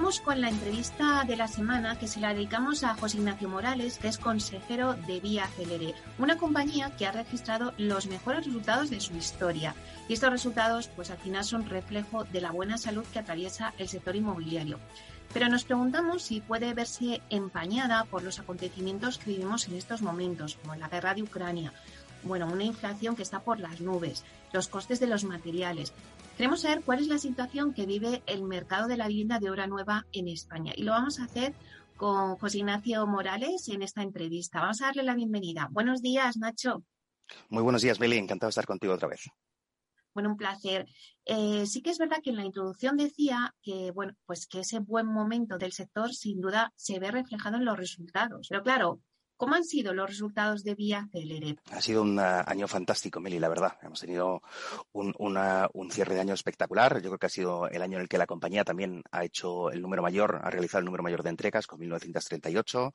Vamos con la entrevista de la semana que se la dedicamos a José Ignacio Morales, que es consejero de Vía Celere, una compañía que ha registrado los mejores resultados de su historia. Y estos resultados, pues al final son reflejo de la buena salud que atraviesa el sector inmobiliario. Pero nos preguntamos si puede verse empañada por los acontecimientos que vivimos en estos momentos, como la guerra de Ucrania, bueno, una inflación que está por las nubes, los costes de los materiales, Queremos saber cuál es la situación que vive el mercado de la vivienda de obra nueva en España. Y lo vamos a hacer con José Ignacio Morales en esta entrevista. Vamos a darle la bienvenida. Buenos días, Nacho. Muy buenos días, Meli. Encantado de estar contigo otra vez. Bueno, un placer. Eh, sí que es verdad que en la introducción decía que, bueno, pues que ese buen momento del sector sin duda se ve reflejado en los resultados. Pero claro, ¿Cómo han sido los resultados de Vía Celere? Ha sido un uh, año fantástico, Meli, la verdad. Hemos tenido un, un, cierre de año espectacular. Yo creo que ha sido el año en el que la compañía también ha hecho el número mayor, ha realizado el número mayor de entregas con 1.938,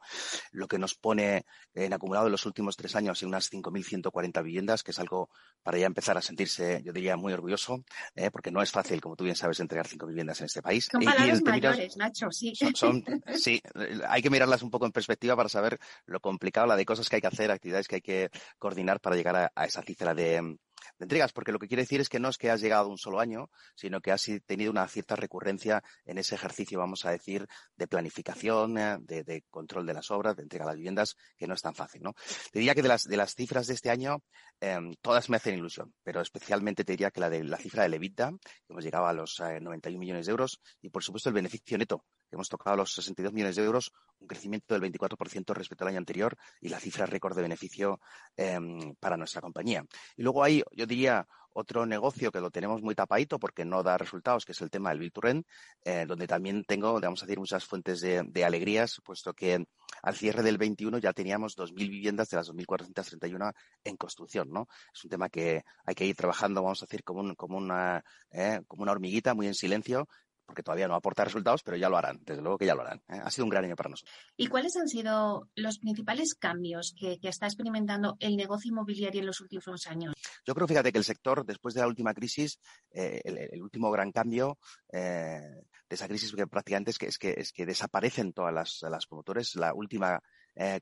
lo que nos pone en acumulado en los últimos tres años en unas 5.140 viviendas, que es algo para ya empezar a sentirse, yo diría, muy orgulloso, ¿eh? porque no es fácil, como tú bien sabes, entregar cinco viviendas en este país. Son palabras mayores, Nacho, sí. sí, hay que mirarlas un poco en perspectiva para saber lo complicado, la de cosas que hay que hacer, actividades que hay que coordinar para llegar a esa cifra de, de entregas, porque lo que quiere decir es que no es que has llegado un solo año, sino que has tenido una cierta recurrencia en ese ejercicio, vamos a decir, de planificación, eh, de, control de las obras, de entrega de las viviendas, que no es tan fácil, ¿no? Te diría que de las, de las cifras de este año, em, todas me hacen ilusión, pero especialmente te diría que la de la cifra de Levita, que hemos llegado a los 91 eh, millones de euros, y por supuesto el beneficio neto, que hemos tocado los 62 millones de euros, un crecimiento del 24% respecto al año anterior y la cifra récord de beneficio em, para nuestra compañía. Y luego hay, yo diría, otro negocio que lo tenemos muy tapadito porque no da resultados, que es el tema del Bilturren, eh, donde también tengo, vamos a decir, muchas fuentes de, alegrías, puesto que al cierre del 21 ya teníamos 2.000 viviendas de las 2.431 en construcción, ¿no? Es un tema que hay que ir trabajando, vamos a decir, como, como, una, eh, como una hormiguita, muy en silencio, porque todavía no aporta resultados, pero ya lo harán, desde luego que ya lo harán. ¿eh? Ha sido un gran año para nosotros. ¿Y cuáles han sido los principales cambios que, está experimentando el negocio inmobiliario en los últimos años? Yo creo, fíjate, que el sector, después de la última crisis, eh, el, último gran cambio eh, de esa crisis que prácticamente es que, es que, es que desaparecen todas las, las promotores. La última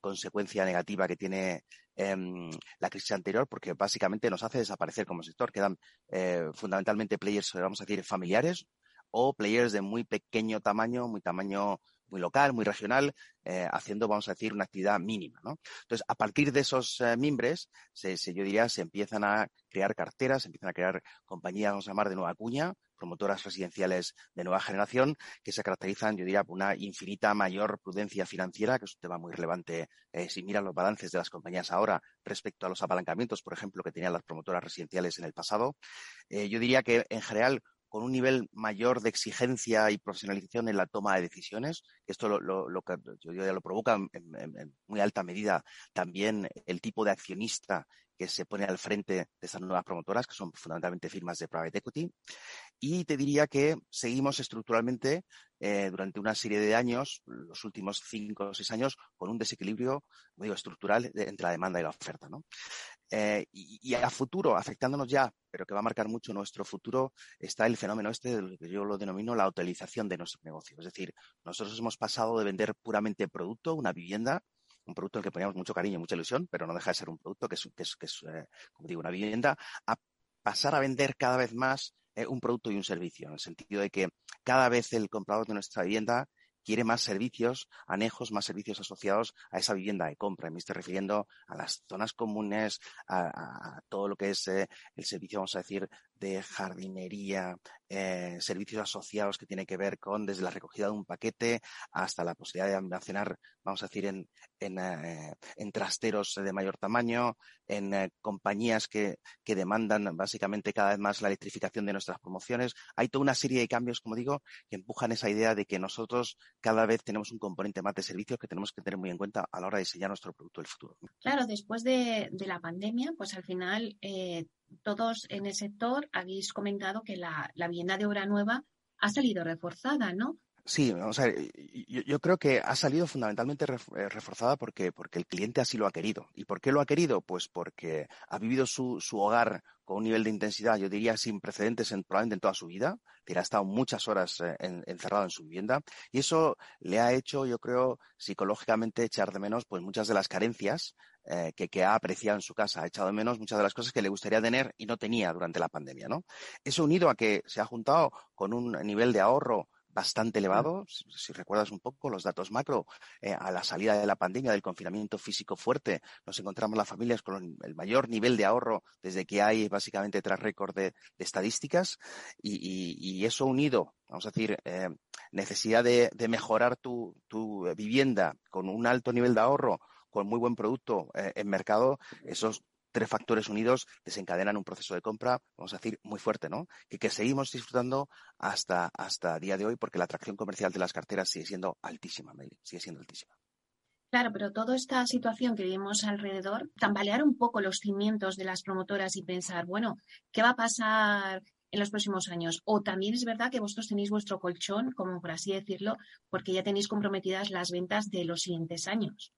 consecuencia negativa que tiene em, la crisis anterior, porque básicamente nos hace desaparecer como sector. Quedan fundamentalmente players, vamos a decir, familiares, o players de muy pequeño tamaño, muy tamaño muy local, muy regional, eh, haciendo, vamos a decir, una actividad mínima. ¿no? Entonces, a partir de esos eh, mimbres, yo diría, se empiezan a crear carteras, se empiezan a crear compañías, vamos a llamar, de nueva cuña, promotoras residenciales de nueva generación, que se caracterizan, yo diría, por una infinita mayor prudencia financiera, que es un tema muy relevante eh, si miran los balances de las compañías ahora respecto a los apalancamientos, por ejemplo, que tenían las promotoras residenciales en el pasado. yo diría que, en general, con un nivel mayor de exigencia y profesionalización en la toma de decisiones. Esto lo, lo, yo ya lo provoca en, muy alta medida también el tipo de accionista que se pone al frente de estas nuevas promotoras, que son fundamentalmente firmas de private equity. Y te diría que seguimos estructuralmente eh, durante una serie de años, los últimos cinco o seis años, con un desequilibrio digo, estructural entre la demanda y la oferta. ¿no? Eh, y, a futuro, afectándonos ya, pero que va a marcar mucho nuestro futuro, está el fenómeno este de lo que yo lo denomino la utilización de nuestro negocio. Es decir, nosotros hemos pasado de vender puramente producto, una vivienda, un producto al que poníamos mucho cariño y mucha ilusión, pero no deja de ser un producto que es, que es, que es eh, como digo, una vivienda, a pasar a vender cada vez más eh, un producto y un servicio, en el sentido de que cada vez el comprador de nuestra vivienda quiere más servicios, anejos, más servicios asociados a esa vivienda de compra. Me estoy refiriendo a las zonas comunes, a, todo lo que es eh, el servicio, vamos a decir, de jardinería, eh, servicios asociados que tiene que ver con desde la recogida de un paquete hasta la posibilidad de almacenar, vamos a decir, en, en, eh, en trasteros de mayor tamaño, en eh, compañías que, que, demandan básicamente cada vez más la electrificación de nuestras promociones. Hay toda una serie de cambios, como digo, que empujan esa idea de que nosotros cada vez tenemos un componente más de servicios que tenemos que tener muy en cuenta a la hora de diseñar nuestro producto del futuro. Claro, después de, de la pandemia, pues al final todos en el sector habéis comentado que la, vivienda de obra nueva ha salido reforzada, ¿no? Sí, vamos a ver, yo, creo que ha salido fundamentalmente eh, reforzada porque, porque el cliente así lo ha querido. ¿Y por qué lo ha querido? Pues porque ha vivido su, su hogar con un nivel de intensidad, yo diría, sin precedentes en, probablemente en toda su vida. Ha estado muchas horas eh, encerrado en su vivienda y eso le ha hecho, yo creo, psicológicamente echar de menos pues muchas de las carencias eh, que, ha apreciado en su casa, ha echado de menos muchas de las cosas que le gustaría tener y no tenía durante la pandemia, ¿no? Eso unido a que se ha juntado con un nivel de ahorro bastante elevado. Si, recuerdas un poco los datos macro, eh, a la salida de la pandemia, del confinamiento físico fuerte, nos encontramos las familias con el mayor nivel de ahorro desde que hay básicamente tras récord de, estadísticas y, eso unido, vamos a decir, eh, necesidad de, mejorar tu, tu, vivienda con un alto nivel de ahorro con muy buen producto eh, en mercado, esos tres factores unidos desencadenan un proceso de compra, vamos a decir, muy fuerte, ¿no? Que, que seguimos disfrutando hasta, hasta día de hoy porque la atracción comercial de las carteras sigue siendo altísima, Meli, sigue siendo altísima. Claro, pero toda esta situación que vivimos alrededor, tambalear un poco los cimientos de las promotoras y pensar, bueno, ¿qué va a pasar en los próximos años? O también es verdad que vosotros tenéis vuestro colchón, como por así decirlo, porque ya tenéis comprometidas las ventas de los siguientes años.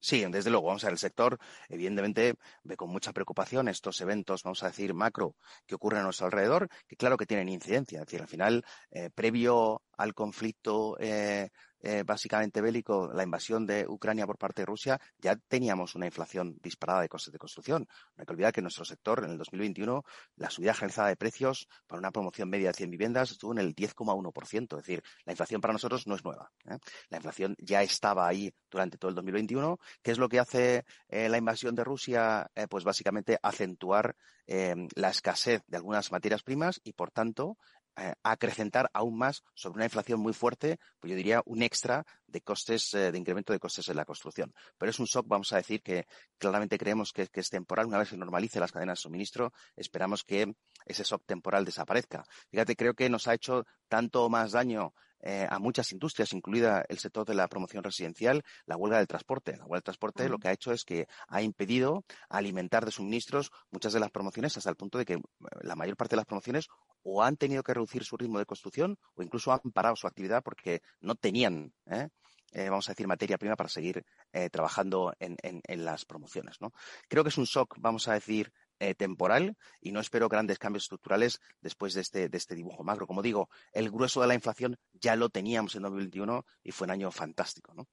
Sí, desde luego, vamos a ver, el sector evidentemente ve con mucha preocupación estos eventos, vamos a decir, macro que ocurren a nuestro alrededor, que claro que tienen incidencia. Es decir, al final, eh, previo al conflicto eh, eh, básicamente bélico, la invasión de Ucrania por parte de Rusia, ya teníamos una inflación disparada de costes de construcción. No hay que olvidar que en nuestro sector, en el 2021, la subida generalizada de precios para una promoción media de 100 viviendas estuvo en el 10,1%. Es decir, la inflación para nosotros no es nueva. ¿eh? La inflación ya estaba ahí durante todo el 2021. ¿Qué es lo que hace eh, la invasión de Rusia? pues básicamente acentuar la escasez de algunas materias primas y, por tanto, eh, acrecentar aún más sobre una inflación muy fuerte, pues yo diría un extra de costes, eh, de incremento de costes en la construcción. Pero es un shock, vamos a decir, que claramente creemos que, es temporal. Una vez se normalice las cadenas de suministro, esperamos que ese shock temporal desaparezca. Fíjate, creo que nos ha hecho tanto más daño eh, a muchas industrias, incluida el sector de la promoción residencial, la huelga del transporte. La huelga del transporte lo que ha hecho es que ha impedido alimentar de suministros muchas de las promociones hasta el punto de que la mayor parte de las promociones o han tenido que reducir su ritmo de construcción o incluso han parado su actividad porque no tenían, ¿eh? Eh, vamos a decir, materia prima para seguir eh, trabajando en, las promociones. ¿no? Creo que es un shock, vamos a decir, temporal y no espero grandes cambios estructurales después de este, de este dibujo macro. Como digo, el grueso de la inflación ya lo teníamos en 2021 y fue un año fantástico. ¿no?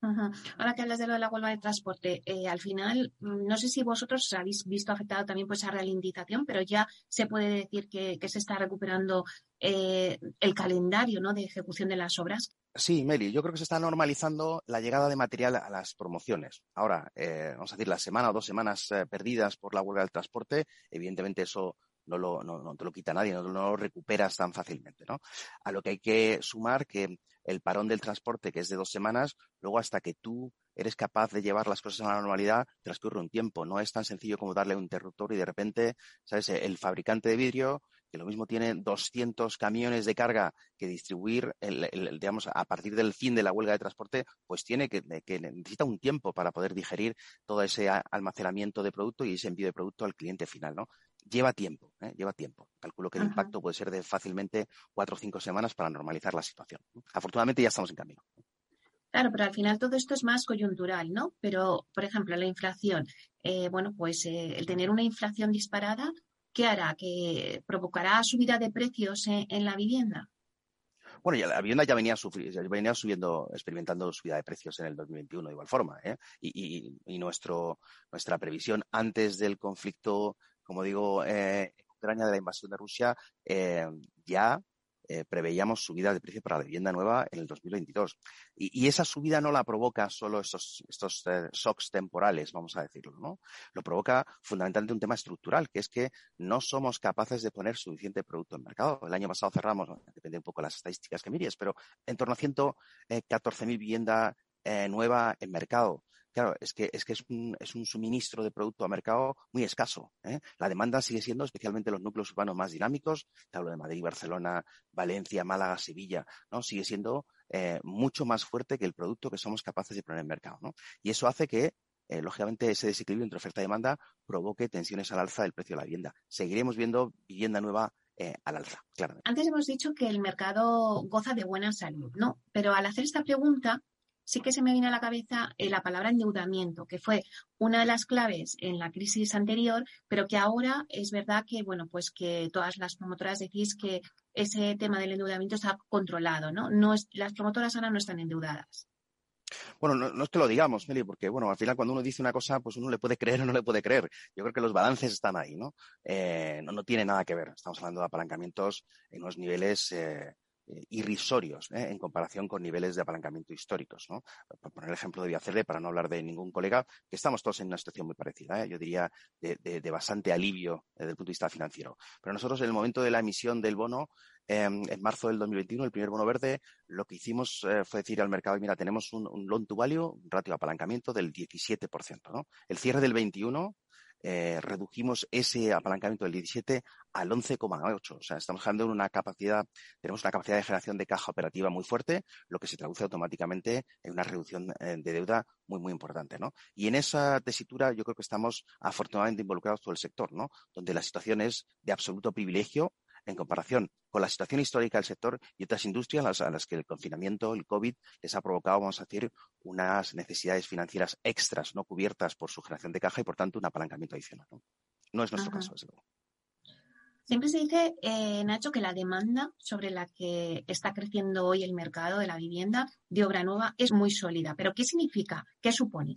Ahora que hablas de lo de la huelga de transporte, eh, al final, mm, no sé si vosotros habéis visto afectado también pues esa ralentización, pero ya se puede decir que, se está recuperando eh, el calendario ¿no? de ejecución de las obras. Sí, Meli, yo creo que se está normalizando la llegada de material a las promociones. Ahora, eh, vamos a decir, la semana o dos semanas perdidas por la huelga del transporte, evidentemente eso no, lo, no, te lo quita nadie, no, no, lo recuperas tan fácilmente, ¿no? A lo que hay que sumar que el parón del transporte, que es de dos semanas, luego hasta que tú eres capaz de llevar las cosas a la normalidad, transcurre un tiempo. No es tan sencillo como darle un interruptor y de repente, ¿sabes? El fabricante de vidrio, que lo mismo tiene 200 camiones de carga que distribuir, el, digamos, a partir del fin de la huelga de transporte, pues tiene que, que, necesita un tiempo para poder digerir todo ese almacenamiento de producto y ese envío de producto al cliente final, ¿no? Lleva tiempo, ¿eh? lleva tiempo. Calculo que el impacto puede ser de fácilmente cuatro o cinco semanas para normalizar la situación. Afortunadamente ya estamos en camino. Claro, pero al final todo esto es más coyuntural, ¿no? Pero, por ejemplo, la inflación. Eh, bueno, pues eh, el tener una inflación disparada, ¿qué hará? ¿Que provocará subida de precios en la vivienda? Bueno, la vivienda ya venía, venía subiendo, experimentando subida de precios en el 2021 de igual forma. ¿eh? Y, nuestro, nuestra previsión antes del conflicto, como digo, eh, Ucrania, de la invasión de Rusia, eh, ya eh, preveíamos subida de precio para la vivienda nueva en el 2022. Y, esa subida no la provoca solo estos, estos eh, shocks temporales, vamos a decirlo, ¿no? Lo provoca fundamentalmente un tema estructural, que es que no somos capaces de poner suficiente producto en mercado. El año pasado cerramos, depende un poco de las estadísticas que mires, pero en torno a 114.000 eh, viviendas nueva en mercado. Claro, es que es, que es, un, es un suministro de producto a mercado muy escaso. ¿eh? La demanda sigue siendo, especialmente los núcleos urbanos más dinámicos, te hablo de Madrid, Barcelona, Valencia, Málaga, Sevilla, ¿no? Sigue siendo eh, mucho más fuerte que el producto que somos capaces de poner en mercado. ¿no? Y eso hace que eh, lógicamente ese desequilibrio entre oferta y demanda provoque tensiones al alza del precio de la vivienda. Seguiremos viendo vivienda nueva al alza, claro. Antes hemos dicho que el mercado goza de buena salud, ¿no? Pero al hacer esta pregunta, sí que se me viene a la cabeza eh, la palabra endeudamiento, que fue una de las claves en la crisis anterior, pero que ahora es verdad que, bueno, pues que todas las promotoras decís que ese tema del endeudamiento está controlado, ¿no? no es, las promotoras ahora no están endeudadas. Bueno, no, es que lo digamos, Meli, porque bueno, al final cuando uno dice una cosa, pues uno le puede creer o no le puede creer. Yo creo que los balances están ahí, ¿no? Eh, no, tiene nada que ver. Estamos hablando de apalancamientos en unos niveles eh, eh, irrisorios ¿eh? en comparación con niveles de apalancamiento históricos. Por poner el ejemplo de Viacerle, para no hablar de ningún colega, que estamos todos en una situación muy parecida, ¿eh? yo diría de, bastante alivio desde el punto de vista financiero. Pero nosotros en el momento de la emisión del bono, em, en marzo del 2021, el primer bono verde, lo que hicimos fue decir al mercado, mira, tenemos un, un loan to value, un ratio de apalancamiento del 17%. ¿no? El cierre del 21 eh, redujimos ese apalancamiento del 17 al 11,8. O sea, estamos hablando de una capacidad, tenemos una capacidad de generación de caja operativa muy fuerte, lo que se traduce automáticamente en una reducción eh, de deuda muy, muy importante, ¿no? Y en esa tesitura yo creo que estamos afortunadamente involucrados todo el sector, ¿no? Donde la situación es de absoluto privilegio en comparación con la situación histórica del sector y otras industrias a las, que el confinamiento, el COVID, les ha provocado, vamos a decir, unas necesidades financieras extras no cubiertas por su generación de caja y, por tanto, un apalancamiento adicional. No, es nuestro caso, desde luego. Siempre se dice, eh, Nacho, que la demanda sobre la que está creciendo hoy el mercado de la vivienda de obra nueva es muy sólida. ¿Pero qué significa? ¿Qué supone?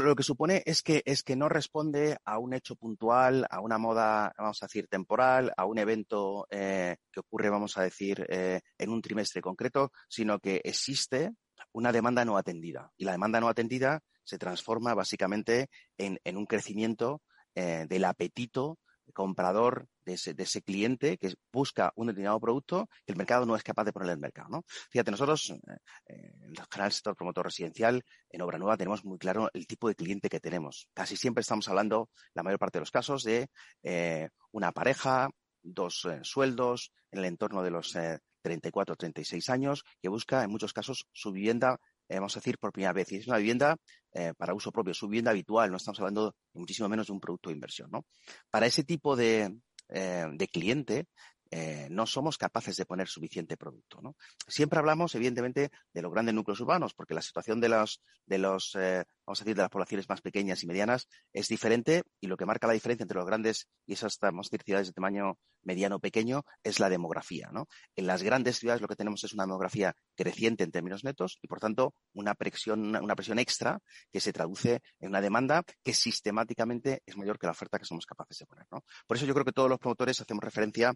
Lo que supone es que, es que no responde a un hecho puntual, a una moda, vamos a decir, temporal, a un evento eh, que ocurre, vamos a decir, eh, en un trimestre concreto, sino que existe una demanda no atendida. Y la demanda no atendida se transforma básicamente en, un crecimiento eh, del apetito comprador de ese, cliente que busca un determinado producto que el mercado no es capaz de poner en el mercado. ¿no? Fíjate, nosotros eh, en el general sector promotor residencial, en obra nueva, tenemos muy claro el tipo de cliente que tenemos. Casi siempre estamos hablando, la mayor parte de los casos, de eh, una pareja, dos eh, sueldos, en el entorno de los 34 o 36 años, que busca en muchos casos su vivienda eh, vamos a decir, por primera vez. Y es una vivienda eh, para uso propio, su vivienda habitual, no estamos hablando muchísimo menos de un producto de inversión. ¿no? Para ese tipo de, eh, de cliente, eh, no somos capaces de poner suficiente producto. Siempre hablamos, evidentemente, de los grandes núcleos urbanos, porque la situación de los, de los eh, vamos a decir, de las poblaciones más pequeñas y medianas es diferente y lo que marca la diferencia entre los grandes y esas, vamos a ciudades de tamaño mediano pequeño es la demografía. En las grandes ciudades lo que tenemos es una demografía creciente en términos netos y, por tanto, una presión, una presión extra que se traduce en una demanda que sistemáticamente es mayor que la oferta que somos capaces de poner. Por eso yo creo que todos los promotores hacemos referencia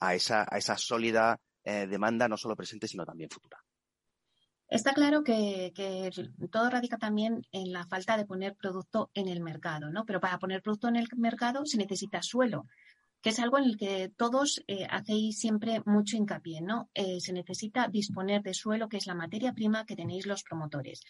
a esa, a esa sólida eh, demanda, no solo presente, sino también futura. Está claro que, todo radica también en la falta de poner producto en el mercado, ¿no? Pero para poner producto en el mercado se necesita suelo, que es algo en el que todos eh, hacéis siempre mucho hincapié, ¿no? Eh, se necesita disponer de suelo, que es la materia prima que tenéis los promotores.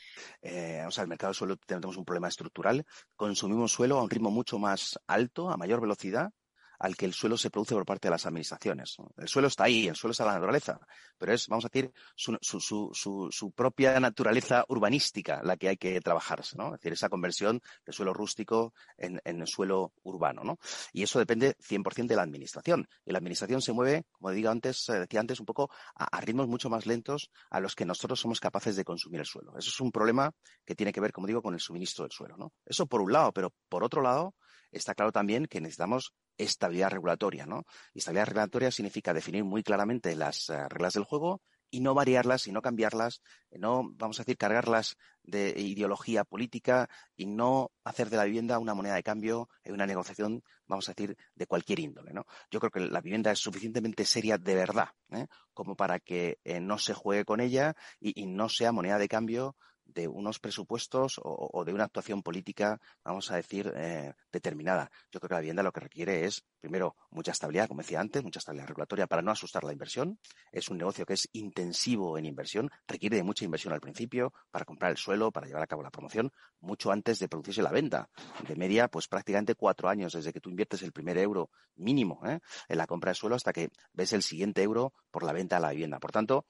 o sea, el mercado de suelo tenemos un problema estructural. Consumimos suelo a un ritmo mucho más alto, a mayor velocidad, al que el suelo se produce por parte de las administraciones. El suelo está ahí, el suelo está la naturaleza, pero es, vamos a decir, su, su, su, su propia naturaleza urbanística la que hay que trabajarse, ¿no? Es decir, esa conversión de suelo rústico en, en suelo urbano, ¿no? Y eso depende 100% de la administración. Y la administración se mueve, como digo antes, eh, decía antes, un poco a, a ritmos mucho más lentos a los que nosotros somos capaces de consumir el suelo. Eso es un problema que tiene que ver, como digo, con el suministro del suelo, ¿no? Eso por un lado, pero por otro lado, está claro también que necesitamos estabilidad regulatoria, ¿no? Estabilidad regulatoria significa definir muy claramente las uh, reglas del juego y no variarlas y no cambiarlas, no, vamos a decir, cargarlas de ideología política y no hacer de la vivienda una moneda de cambio en una negociación, vamos a decir, de cualquier índole. ¿no? Yo creo que la vivienda es suficientemente seria de verdad ¿eh? como para que eh, no se juegue con ella y no sea moneda de cambio de unos presupuestos o, de una actuación política, vamos a decir, eh, determinada. Yo creo que la vivienda lo que requiere es, primero, mucha estabilidad, como decía antes, mucha estabilidad regulatoria para no asustar la inversión. Es un negocio que es intensivo en inversión, requiere de mucha inversión al principio para comprar el suelo, para llevar a cabo la promoción, mucho antes de producirse la venta. De media, pues prácticamente cuatro años desde que tú inviertes el primer euro mínimo ¿eh? en la compra de suelo hasta que ves el siguiente euro por la venta de la vivienda. Por tanto,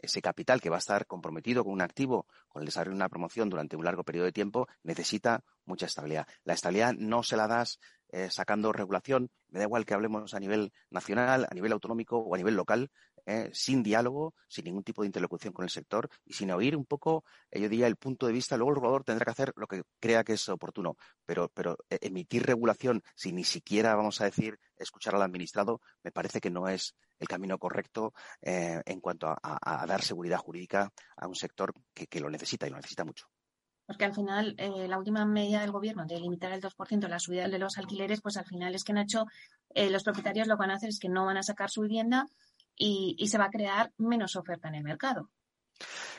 ese capital que va a estar comprometido con un activo, con el desarrollo de una promoción durante un largo periodo de tiempo, necesita mucha estabilidad. La estabilidad no se la das eh, sacando regulación, me da igual que hablemos a nivel nacional, a nivel autonómico o a nivel local, eh, sin diálogo, sin ningún tipo de interlocución con el sector y sin oír un poco, eh, yo diría, el punto de vista. Luego el regulador tendrá que hacer lo que crea que es oportuno, pero, pero eh, emitir regulación sin ni siquiera, vamos a decir, escuchar al administrado, me parece que no es el camino correcto eh, en cuanto a, dar seguridad jurídica a un sector que, lo necesita y lo necesita mucho porque al final la última medida del gobierno de limitar el 2% la subida de los alquileres, pues al final es que Nacho, eh, los propietarios lo que van a hacer es que no van a sacar su vivienda y, se va a crear menos oferta en el mercado.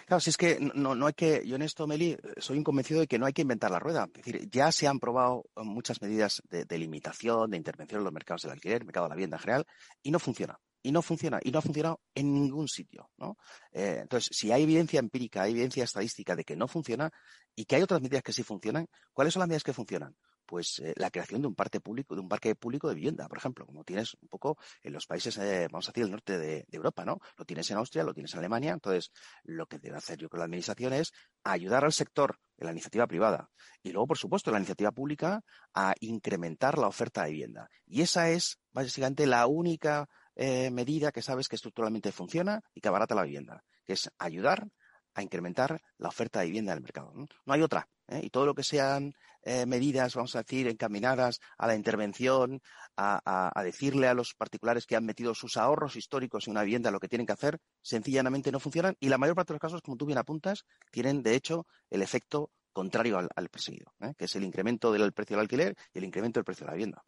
Claro, si es que no, hay que, yo en esto, Meli, soy un convencido de que no hay que inventar la rueda. Es decir, ya se han probado muchas medidas de, limitación, de intervención en los mercados del alquiler, mercado de la vivienda en general, y no funciona y no funciona, y no ha funcionado en ningún sitio, ¿no? Eh, entonces, si hay evidencia empírica, hay evidencia estadística de que no funciona y que hay otras medidas que sí funcionan, ¿cuáles son las medidas que funcionan? Pues eh, la creación de un parque público, de un parque público de vivienda, por ejemplo, como tienes un poco en los países, eh, vamos a decir, del norte de, Europa, ¿no? Lo tienes en Austria, lo tienes en Alemania, entonces lo que debe hacer yo con la administración es ayudar al sector de la iniciativa privada y luego, por supuesto, la iniciativa pública a incrementar la oferta de vivienda. Y esa es básicamente la única eh, medida que sabes que estructuralmente funciona y que abarata la vivienda, que es ayudar a incrementar la oferta de vivienda en el mercado. No hay otra. ¿Eh? Y todo lo que sean eh, medidas, vamos a decir, encaminadas a la intervención, a, a, a, decirle a los particulares que han metido sus ahorros históricos en una vivienda lo que tienen que hacer, sencillamente no funcionan y la mayor parte de los casos, como tú bien apuntas, tienen de hecho el efecto contrario al, perseguido, ¿eh? que es el incremento del precio del alquiler y el incremento del precio de la vivienda.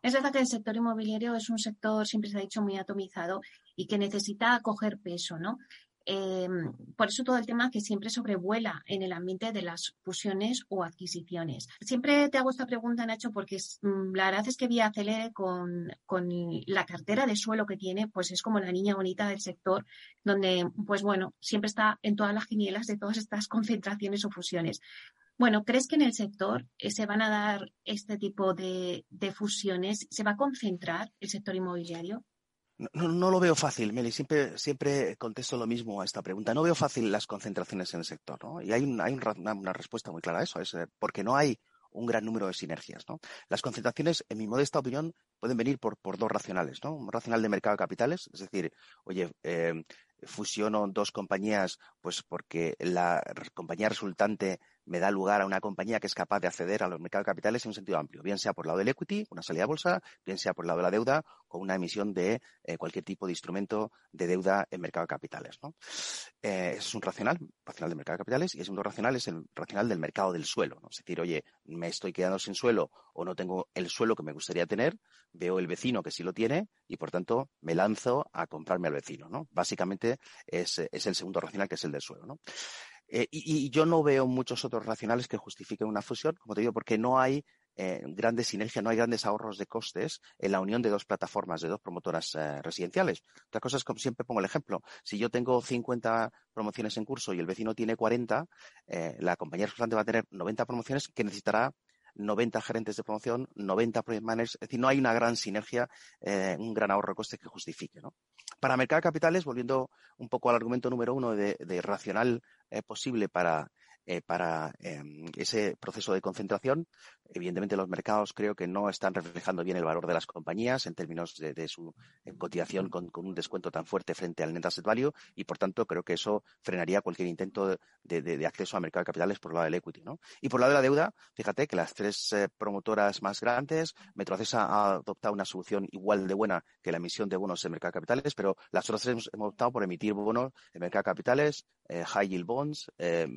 Es verdad que el sector inmobiliario es un sector, siempre se ha dicho, muy atomizado y que necesita coger peso, ¿no? Eh, por eso todo el tema que siempre sobrevuela en el ambiente de las fusiones o adquisiciones. Siempre te hago esta pregunta, Nacho, porque mm, la verdad es que Vía Acelere con, con, la cartera de suelo que tiene, pues es como la niña bonita del sector, donde, pues bueno, siempre está en todas las quinielas de todas estas concentraciones o fusiones. Bueno, ¿crees que en el sector eh, se van a dar este tipo de, de fusiones? ¿Se va a concentrar el sector inmobiliario? No, no, lo veo fácil, Meli. Siempre, siempre contesto lo mismo a esta pregunta. No veo fácil las concentraciones en el sector, ¿no? Y hay, un, hay una, respuesta muy clara a eso, es eh, porque no hay un gran número de sinergias, ¿no? Las concentraciones, en mi modesta opinión, pueden venir por, por dos racionales, ¿no? Un racional de mercado de capitales, es decir, oye, eh, fusiono dos compañías, pues porque la compañía resultante me da lugar a una compañía que es capaz de acceder a los mercados de capitales en un sentido amplio, bien sea por el lado del equity, una salida a bolsa, bien sea por el lado de la deuda o una emisión de eh, cualquier tipo de instrumento de deuda en mercado de capitales. ¿no? Eh, es un racional, racional del mercado de capitales, y el segundo racional es el racional del mercado del suelo. ¿no? Es decir, oye, me estoy quedando sin suelo o no tengo el suelo que me gustaría tener, veo el vecino que sí lo tiene y por tanto me lanzo a comprarme al vecino. ¿no? Básicamente es, es el segundo racional que es el del suelo. Eh, y, yo no veo muchos otros racionales que justifiquen una fusión, como te digo, porque no hay eh, grandes sinergias, no hay grandes ahorros de costes en la unión de dos plataformas, de dos promotoras eh, residenciales. Otra cosa es, como siempre pongo el ejemplo, si yo tengo 50 promociones en curso y el vecino tiene 40, eh, la compañía resultante va a tener 90 promociones que necesitará 90 gerentes de promoción, 90 project managers, es decir, no hay una gran sinergia, eh, un gran ahorro de coste que justifique. ¿no? Para mercado de capitales, volviendo un poco al argumento número uno de, racional eh, posible para eh, para em, ese proceso de concentración. Evidentemente, los mercados creo que no están reflejando bien el valor de las compañías en términos de, su cotización con, un descuento tan fuerte frente al net asset value y, por tanto, creo que eso frenaría cualquier intento de, acceso al mercado de capitales por el lado del equity. ¿no? Y por el lado de la deuda, fíjate que las tres eh, promotoras más grandes, Metrocesa ha adoptado una solución igual de buena que la emisión de bonos en mercado de capitales, pero las otras tres hemos optado por emitir bonos en mercado de capitales, eh, high yield bonds,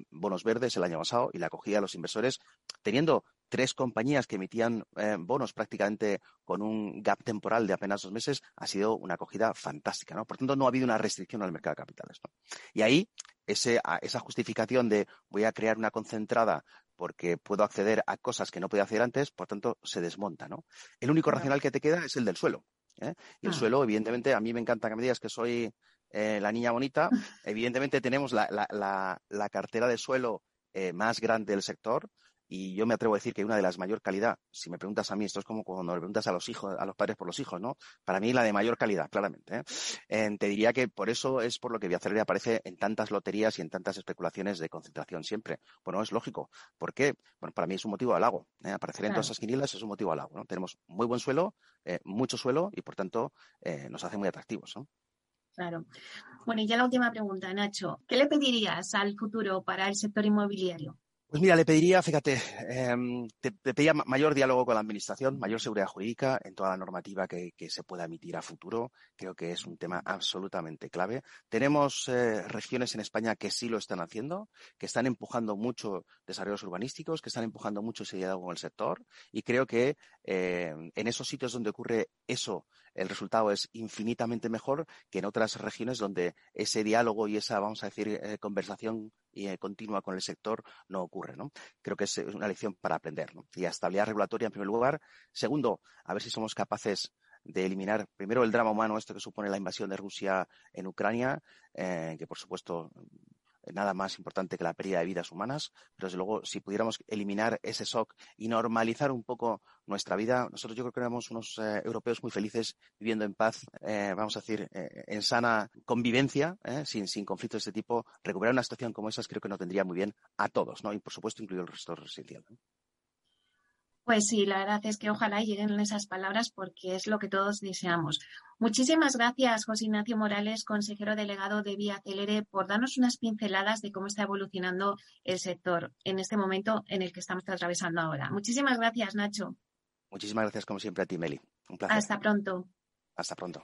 bonos verdes el año pasado y la acogida de los inversores, teniendo tres compañías que emitían eh, bonos prácticamente con un gap temporal de apenas dos meses, ha sido una acogida fantástica. ¿no? Por tanto, no ha habido una restricción al mercado de capitales. Y ahí, esa justificación de voy a crear una concentrada porque puedo acceder a cosas que no podía hacer antes, por tanto, se desmonta. ¿no? El único racional que te queda es el del suelo. ¿eh? Y el ah. suelo, evidentemente, a mí me encanta que me digas que soy eh, la niña bonita. Evidentemente tenemos la, la cartera de suelo eh, más grande del sector y yo me atrevo a decir que una de las mayor calidad. Si me preguntas a mí, esto es como cuando le preguntas a los hijos, a los padres por los hijos, ¿no? Para mí la de mayor calidad, claramente. ¿eh? te diría que por eso es por lo que Viacelere aparece en tantas loterías y en tantas especulaciones de concentración siempre. Bueno, es lógico. ¿Por qué? Bueno, para mí es un motivo de halago. ¿eh? Aparecer en todas esas quinielas es un motivo de halago. ¿no? Tenemos muy buen suelo, mucho suelo y por tanto nos hace muy atractivos. ¿no? Claro. Bueno, y ya la última pregunta, Nacho. ¿Qué le pedirías al futuro para el sector inmobiliario? Pues mira, le pediría, fíjate, em, te, pediría mayor diálogo con la Administración, mayor seguridad jurídica en toda la normativa que, se pueda emitir a futuro. Creo que es un tema absolutamente clave. Tenemos eh, regiones en España que sí lo están haciendo, que están empujando mucho desarrollos urbanísticos, que están empujando mucho ese diálogo con el sector y creo que em, en esos sitios donde ocurre eso, el resultado es infinitamente mejor que en otras regiones donde ese diálogo y esa, vamos a decir, eh, conversación y eh, continua con el sector no ocurre. ¿no? Creo que es una lección para aprender. ¿no? Y estabilidad regulatoria en primer lugar. Segundo, a ver si somos capaces de eliminar primero el drama humano, esto que supone la invasión de Rusia en Ucrania, eh, que por supuesto nada más importante que la pérdida de vidas humanas, pero desde luego si pudiéramos eliminar ese shock y normalizar un poco nuestra vida, nosotros yo creo que éramos unos eh, europeos muy felices viviendo en paz, eh, vamos a decir, eh, en sana convivencia, sin, sin conflictos de este tipo. Recuperar una situación como esa creo que nos tendría muy bien a todos, ¿no? Y por supuesto incluido el resto residencial. Pues sí, la verdad es que ojalá lleguen esas palabras porque es lo que todos deseamos. Muchísimas gracias, José Ignacio Morales, consejero delegado de Vía Celere, por darnos unas pinceladas de cómo está evolucionando el sector en este momento en el que estamos atravesando ahora. Muchísimas gracias, Nacho. Muchísimas gracias, como siempre, a ti, Meli. Un placer. Hasta pronto. Hasta pronto.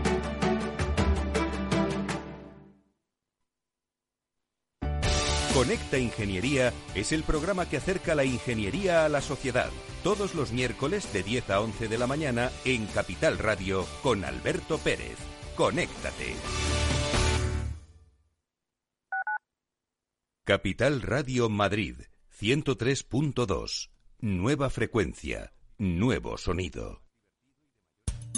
Conecta Ingeniería es el programa que acerca la ingeniería a la sociedad. Todos los miércoles de 10 a 11 de la mañana en Capital Radio con Alberto Pérez. Conéctate. Capital Radio Madrid 103.2. Nueva frecuencia, nuevo sonido.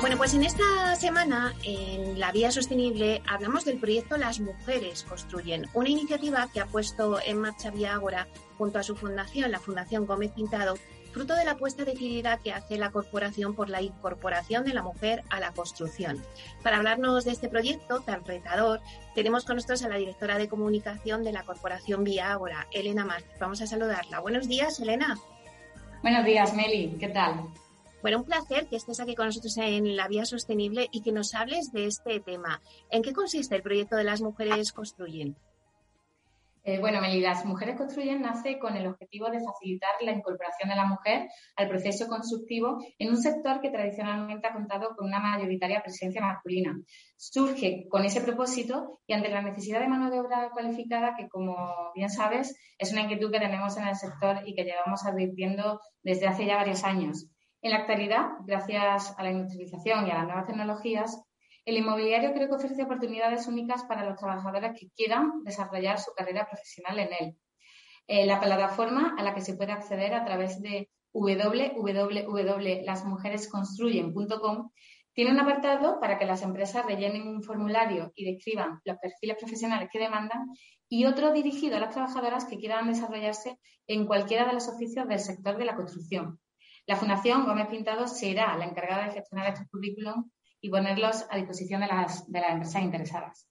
Bueno, pues en esta semana, en la Vía Sostenible, hablamos del proyecto Las Mujeres Construyen, una iniciativa que ha puesto en marcha Vía Ágora junto a su fundación, la Fundación Gómez Pintado, fruto de la apuesta decidida que hace la corporación por la incorporación de la mujer a la construcción. Para hablarnos de este proyecto tan retador, tenemos con nosotros a la directora de comunicación de la corporación Vía Ágora, Elena Márquez. Vamos a saludarla. Buenos días, Elena. Buenos días, Meli. ¿Qué tal? Bueno, un placer que estés aquí con nosotros en la Vía Sostenible y que nos hables de este tema. ¿En qué consiste el proyecto de las mujeres construyen? Eh, bueno, Meli, las mujeres construyen nace con el objetivo de facilitar la incorporación de la mujer al proceso constructivo en un sector que tradicionalmente ha contado con una mayoritaria presencia masculina. Surge con ese propósito y ante la necesidad de mano de obra cualificada, que como bien sabes es una inquietud que tenemos en el sector y que llevamos advirtiendo desde hace ya varios años. En la actualidad, gracias a la industrialización y a las nuevas tecnologías, el inmobiliario creo que ofrece oportunidades únicas para los trabajadores que quieran desarrollar su carrera profesional en él. Eh, la plataforma a la que se puede acceder a través de www.lasmujeresconstruyen.com tiene un apartado para que las empresas rellenen un formulario y describan los perfiles profesionales que demandan y otro dirigido a las trabajadoras que quieran desarrollarse en cualquiera de los oficios del sector de la construcción. La Fundación Gómez Pintado será la encargada de gestionar estos currículum y ponerlos a disposición de las, de las empresas interesadas.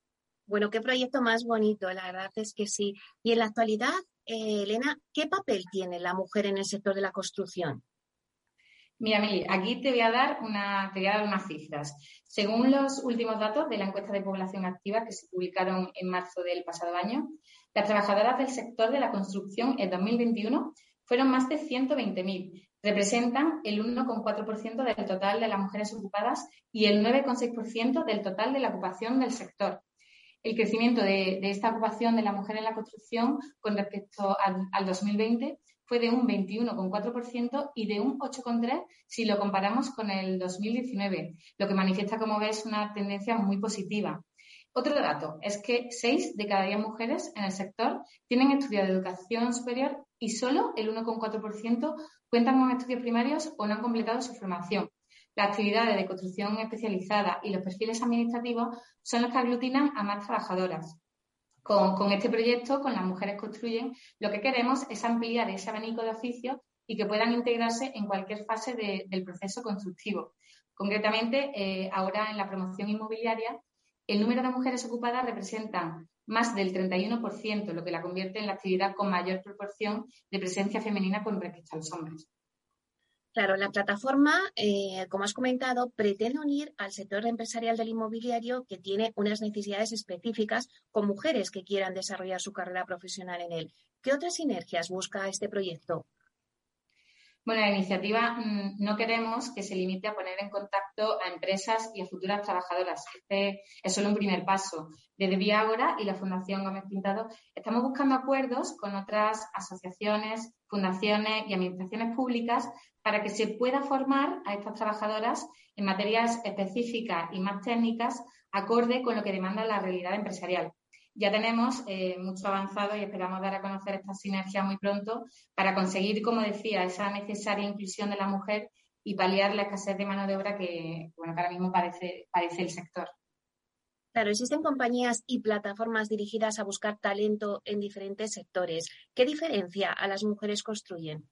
Bueno, qué proyecto más bonito, la verdad es que sí. Y en la actualidad, eh, Elena, ¿qué papel tiene la mujer en el sector de la construcción? Mira, Mili, aquí te voy a dar una, te voy a dar unas cifras. Según los últimos datos de la encuesta de población activa que se publicaron en marzo del pasado año, las trabajadoras del sector de la construcción en 2021 fueron más de 120.000, representan el 1,4% del total de las mujeres ocupadas y el 9,6% del total de la ocupación del sector. El crecimiento de, esta ocupación de la mujer en la construcción con respecto al, al 2020 fue de un 21,4% y de un 8,3% si lo comparamos con el 2019, lo que manifiesta, como ves, una tendencia muy positiva. Otro dato es que 6 de cada 10 mujeres en el sector tienen estudios de educación superior y solo el 1,4% cuentan con estudios primarios o no han completado su formación. Las actividades de construcción especializada y los perfiles administrativos son los que aglutinan a más trabajadoras. Con, este proyecto, con las mujeres construyen, lo que queremos es ampliar ese abanico de oficios y que puedan integrarse en cualquier fase del proceso constructivo. Concretamente, eh, ahora en la promoción inmobiliaria, el número de mujeres ocupadas representa más del 31%, lo que la convierte en la actividad con mayor proporción de presencia femenina con respecto a los hombres. Claro, la plataforma, eh, como has comentado, pretende unir al sector empresarial del inmobiliario que tiene unas necesidades específicas con mujeres que quieran desarrollar su carrera profesional en él. ¿Qué otras sinergias busca este proyecto? Bueno, la iniciativa mm, no queremos que se limite a poner en contacto a empresas y a futuras trabajadoras. Este es solo un primer paso. Desde Viagora y la Fundación Gómez Pintado estamos buscando acuerdos con otras asociaciones, fundaciones y administraciones públicas para que se pueda formar a estas trabajadoras en materias específicas y más técnicas acorde con lo que demanda la realidad empresarial ya tenemos eh, mucho avanzado y esperamos dar a conocer esta sinergia muy pronto para conseguir, como decía, esa necesaria inclusión de la mujer y paliar la escasez de mano de obra que, bueno, ahora mismo parece, parece el sector. Claro, existen compañías y plataformas dirigidas a buscar talento en diferentes sectores. ¿Qué diferencia a las mujeres construyen?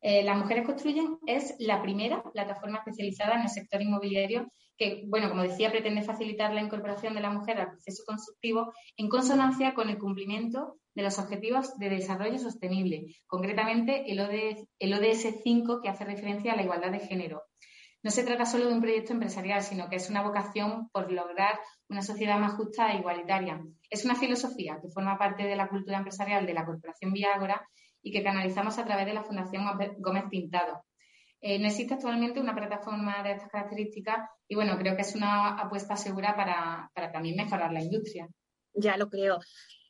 Eh, las Mujeres Construyen es la primera plataforma especializada en el sector inmobiliario que, bueno, como decía, pretende facilitar la incorporación de la mujer al proceso constructivo en consonancia con el cumplimiento de los objetivos de desarrollo sostenible, concretamente el, ODS 5 que hace referencia a la igualdad de género. No se trata solo de un proyecto empresarial, sino que es una vocación por lograr una sociedad más justa e igualitaria. Es una filosofía que forma parte de la cultura empresarial de la Corporación Viagora y que canalizamos a través de la Fundación Gómez Pintado. Eh, no existe actualmente una plataforma de estas características y bueno, creo que es una apuesta segura para, también mejorar la industria. Ya lo creo.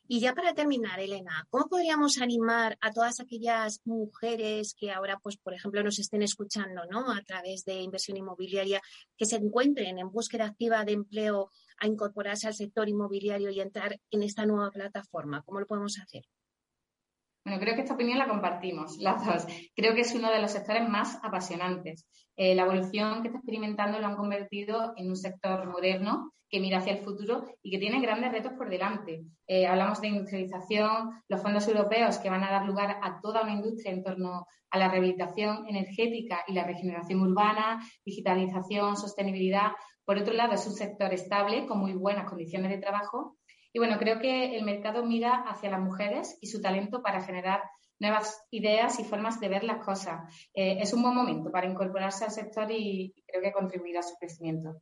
Y ya para terminar, Elena, ¿cómo podríamos animar a todas aquellas mujeres que ahora, pues, por ejemplo, nos estén escuchando, ¿no? A través de inversión inmobiliaria, que se encuentren en búsqueda activa de empleo a incorporarse al sector inmobiliario y entrar en esta nueva plataforma? ¿Cómo lo podemos hacer? Bueno, creo que esta opinión la compartimos las dos. Creo que es uno de los sectores más apasionantes. Eh, la evolución que está experimentando lo han convertido en un sector moderno que mira hacia el futuro y que tiene grandes retos por delante. Eh, hablamos de industrialización, los fondos europeos que van a dar lugar a toda una industria en torno a la rehabilitación energética y la regeneración urbana, digitalización, sostenibilidad. Por otro lado, es un sector estable con muy buenas condiciones de trabajo y bueno, creo que el mercado mira hacia las mujeres y su talento para generar nuevas ideas y formas de ver las cosas. Eh, es un buen momento para incorporarse al sector y creo que contribuirá a su crecimiento.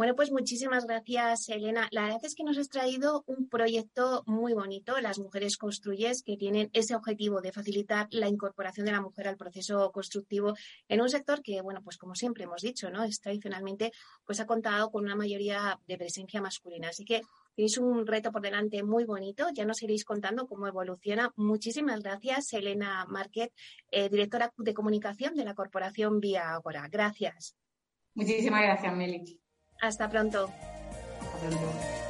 Bueno, pues muchísimas gracias, Elena. La verdad es que nos has traído un proyecto muy bonito, Las Mujeres Construyes, que tienen ese objetivo de facilitar la incorporación de la mujer al proceso constructivo en un sector que, bueno, pues como siempre hemos dicho, ¿no? Es tradicionalmente, pues ha contado con una mayoría de presencia masculina. Así que tenéis un reto por delante muy bonito. Ya nos iréis contando cómo evoluciona. Muchísimas gracias, Elena Marquet, eh, directora de comunicación de la Corporación Vía Agora. Gracias. Muchísimas gracias, Meli. Hasta pronto. Hasta pronto.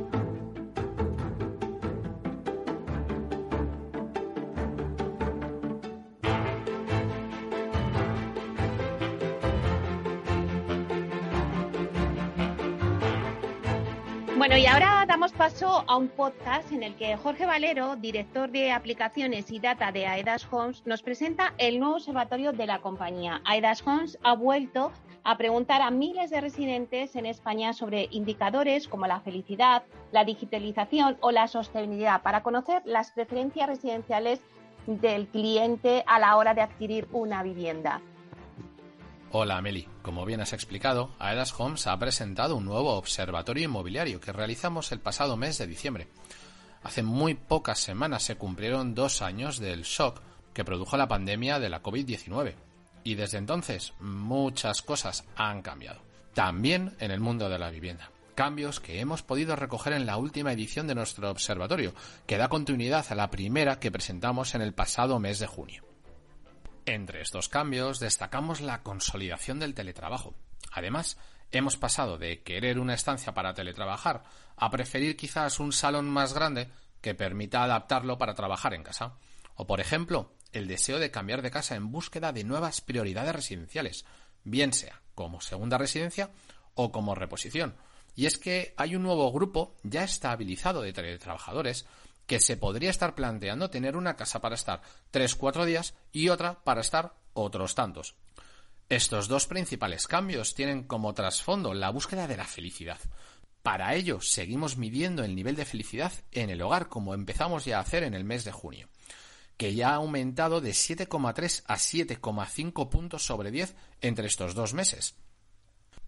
Y ahora damos paso a un podcast en el que Jorge Valero, director de aplicaciones y data de Aedas Homes, nos presenta el nuevo observatorio de la compañía. Aedas Homes ha vuelto a preguntar a miles de residentes en España sobre indicadores como la felicidad, la digitalización o la sostenibilidad para conocer las preferencias residenciales del cliente a la hora de adquirir una vivienda. Hola Meli, como bien has explicado, Aedas Homes ha presentado un nuevo observatorio inmobiliario que realizamos el pasado mes de diciembre. Hace muy pocas semanas se cumplieron dos años del shock que produjo la pandemia de la COVID-19 y desde entonces muchas cosas han cambiado. También en el mundo de la vivienda. Cambios que hemos podido recoger en la última edición de nuestro observatorio, que da continuidad a la primera que presentamos en el pasado mes de junio. Entre estos cambios destacamos la consolidación del teletrabajo. Además, Hemos pasado de querer una estancia para teletrabajar a preferir quizás un salón más grande que permita adaptarlo para trabajar en casa. O, por ejemplo, el deseo de cambiar de casa en búsqueda de nuevas prioridades residenciales, bien sea como segunda residencia o como reposición. Y es que hay un nuevo grupo ya estabilizado de teletrabajadores que se podría estar planteando tener una casa para estar 3-4 días y otra para estar otros tantos. Estos dos principales cambios tienen como trasfondo la búsqueda de la felicidad. Para ello, seguimos midiendo el nivel de felicidad en el hogar, como empezamos ya a hacer en el mes de junio, que ya ha aumentado de 7,3 a 7,5 puntos sobre 10 entre estos dos meses.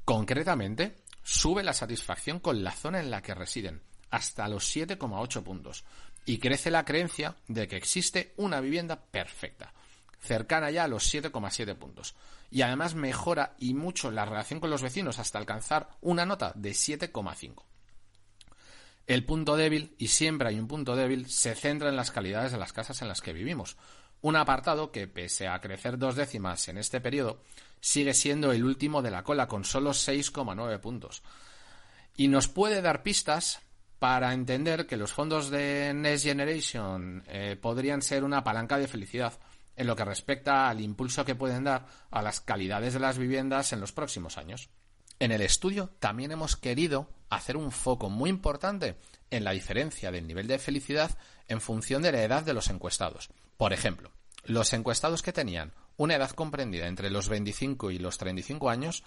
Concretamente, sube la satisfacción con la zona en la que residen, hasta los 7,8 puntos, y crece la creencia de que existe una vivienda perfecta, cercana ya a los 7,7 puntos. Y además mejora y mucho la relación con los vecinos hasta alcanzar una nota de 7,5. El punto débil, y siempre hay un punto débil, se centra en las calidades de las casas en las que vivimos. Un apartado que, pese a crecer dos décimas en este periodo, sigue siendo el último de la cola con solo 6,9 puntos. Y nos puede dar pistas para entender que los fondos de Next Generation eh, podrían ser una palanca de felicidad en lo que respecta al impulso que pueden dar a las calidades de las viviendas en los próximos años. En el estudio también hemos querido hacer un foco muy importante en la diferencia del nivel de felicidad en función de la edad de los encuestados. Por ejemplo, los encuestados que tenían una edad comprendida entre los 25 y los 35 años,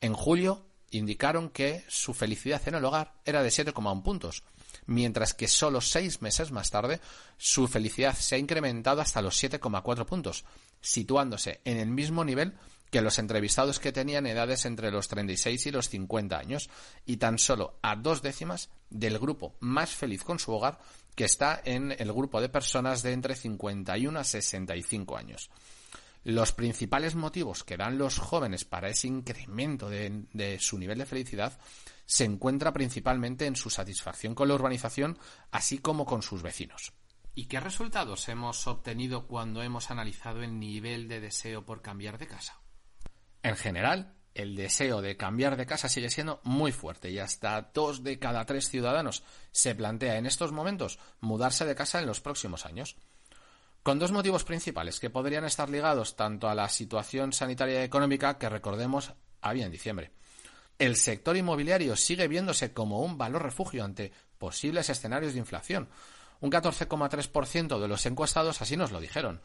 en julio indicaron que su felicidad en el hogar era de 7,1 puntos, mientras que solo seis meses más tarde su felicidad se ha incrementado hasta los 7,4 puntos, situándose en el mismo nivel que los entrevistados que tenían edades entre los 36 y los 50 años, y tan solo a dos décimas del grupo más feliz con su hogar, que está en el grupo de personas de entre 51 a 65 años. Los principales motivos que dan los jóvenes para ese incremento de, su nivel de felicidad se encuentra principalmente en su satisfacción con la urbanización, así como con sus vecinos. ¿Y qué resultados hemos obtenido cuando hemos analizado el nivel de deseo por cambiar de casa? En general, el deseo de cambiar de casa sigue siendo muy fuerte y hasta dos de cada tres ciudadanos se plantea en estos momentos mudarse de casa en los próximos años con dos motivos principales que podrían estar ligados tanto a la situación sanitaria y económica que recordemos había en diciembre. El sector inmobiliario sigue viéndose como un valor refugio ante posibles escenarios de inflación. Un 14,3% de los encuestados así nos lo dijeron.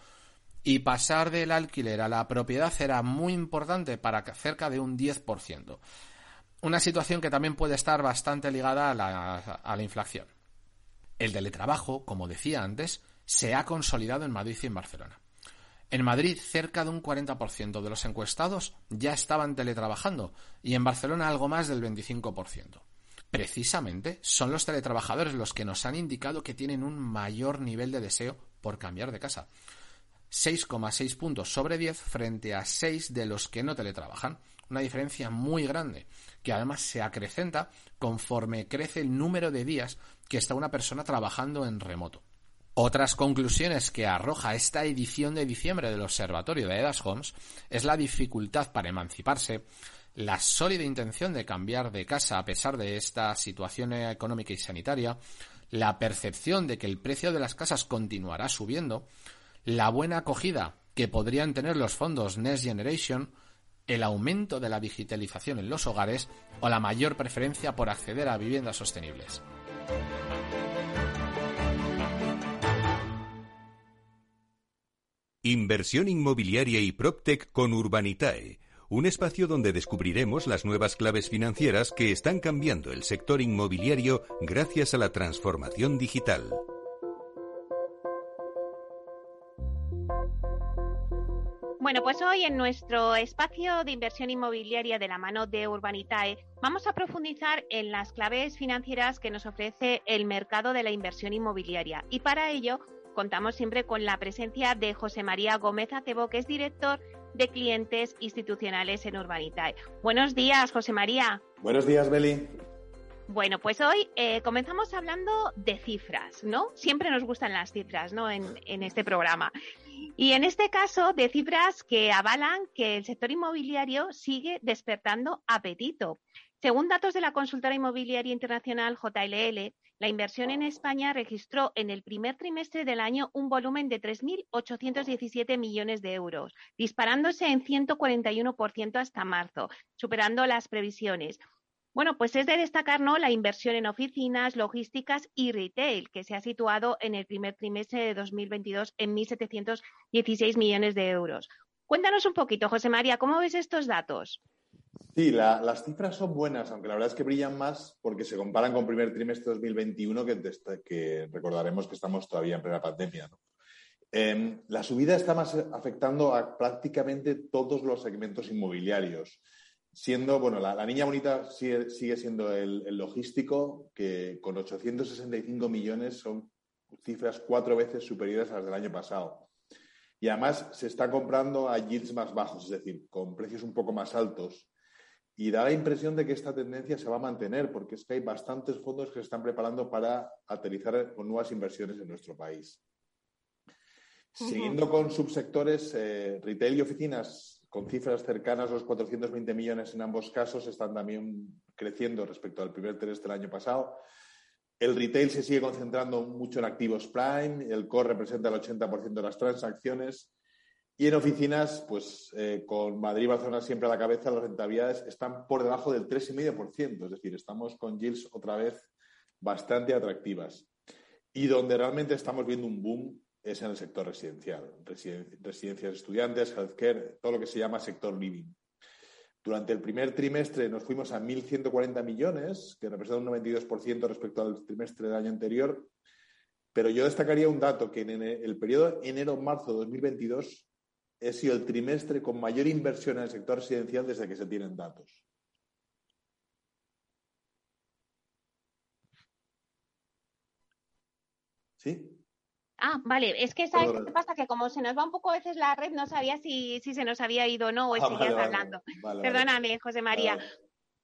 Y pasar del alquiler a la propiedad era muy importante para cerca de un 10%. Una situación que también puede estar bastante ligada a la, a la inflación. El teletrabajo, como decía antes, se ha consolidado en Madrid y en Barcelona. En Madrid, cerca de un 40% de los encuestados ya estaban teletrabajando y en Barcelona algo más del 25%. Precisamente son los teletrabajadores los que nos han indicado que tienen un mayor nivel de deseo por cambiar de casa. 6,6 puntos sobre 10 frente a 6 de los que no teletrabajan. Una diferencia muy grande, que además se acrecenta conforme crece el número de días que está una persona trabajando en remoto. Otras conclusiones que arroja esta edición de diciembre del Observatorio de Edas Homes es la dificultad para emanciparse, la sólida intención de cambiar de casa a pesar de esta situación económica y sanitaria, la percepción de que el precio de las casas continuará subiendo, la buena acogida que podrían tener los fondos Next Generation, el aumento de la digitalización en los hogares o la mayor preferencia por acceder a viviendas sostenibles. Inversión inmobiliaria y PropTech con Urbanitae, un espacio donde descubriremos las nuevas claves financieras que están cambiando el sector inmobiliario gracias a la transformación digital. Bueno, pues hoy en nuestro espacio de inversión inmobiliaria de la mano de Urbanitae vamos a profundizar en las claves financieras que nos ofrece el mercado de la inversión inmobiliaria. Y para ello contamos siempre con la presencia de José María Gómez Acebo, que es director de clientes institucionales en Urbanitae. Buenos días, José María. Buenos días, Beli. Bueno, pues hoy eh, comenzamos hablando de cifras, ¿no? Siempre nos gustan las cifras, ¿no? En, en, este programa. Y en este caso, de cifras que avalan que el sector inmobiliario sigue despertando apetito. Según datos de la consultora inmobiliaria internacional JLL, la inversión en España registró en el primer trimestre del año un volumen de 3.817 millones de euros, disparándose en 141% hasta marzo, superando las previsiones. Bueno, pues es de destacar ¿no? la inversión en oficinas, logísticas y retail, que se ha situado en el primer trimestre de 2022 en 1.716 millones de euros. Cuéntanos un poquito, José María, ¿cómo ves estos datos? Sí, las cifras son buenas, aunque la verdad es que brillan más porque se comparan con primer trimestre de 2021, que, que recordaremos que estamos todavía en plena pandemia. Em, la subida está más afectando a prácticamente todos los segmentos inmobiliarios, siendo, bueno, la, niña bonita sigue, siendo el, el, logístico, que con 865 millones son cifras cuatro veces superiores a las del año pasado. Y además se está comprando a yields más bajos, es decir, con precios un poco más altos. Y da la impresión de que esta tendencia se va a mantener, porque es que hay bastantes fondos que se están preparando para aterrizar con nuevas inversiones en nuestro país. Siguiendo con subsectores, eh, retail y oficinas, con cifras cercanas a los 420 millones en ambos casos, están también creciendo respecto al primer trimestre del año pasado. El retail se sigue concentrando mucho en activos prime, el core representa el 80% de las transacciones y en oficinas, pues eh, con Madrid y Barcelona siempre a la cabeza, las rentabilidades están por debajo del 3,5%, es decir, estamos con yields otra vez bastante atractivas. Y donde realmente estamos viendo un boom es en el sector residencial, residencias estudiantes, healthcare, todo lo que se llama sector living. Durante el primer trimestre nos fuimos a 1.140 millones, que representa un 92% respecto al trimestre del año anterior. Pero yo destacaría un dato, que en el periodo enero-marzo de 2022 ha sido el trimestre con mayor inversión en el sector residencial desde que se tienen datos. ¿Sí? Ah, vale, es que ¿sabes qué pasa? Que como se nos va un poco a veces la red, no sabía si, se nos había ido o no, o ah, seguías hablando. Perdóname, José María.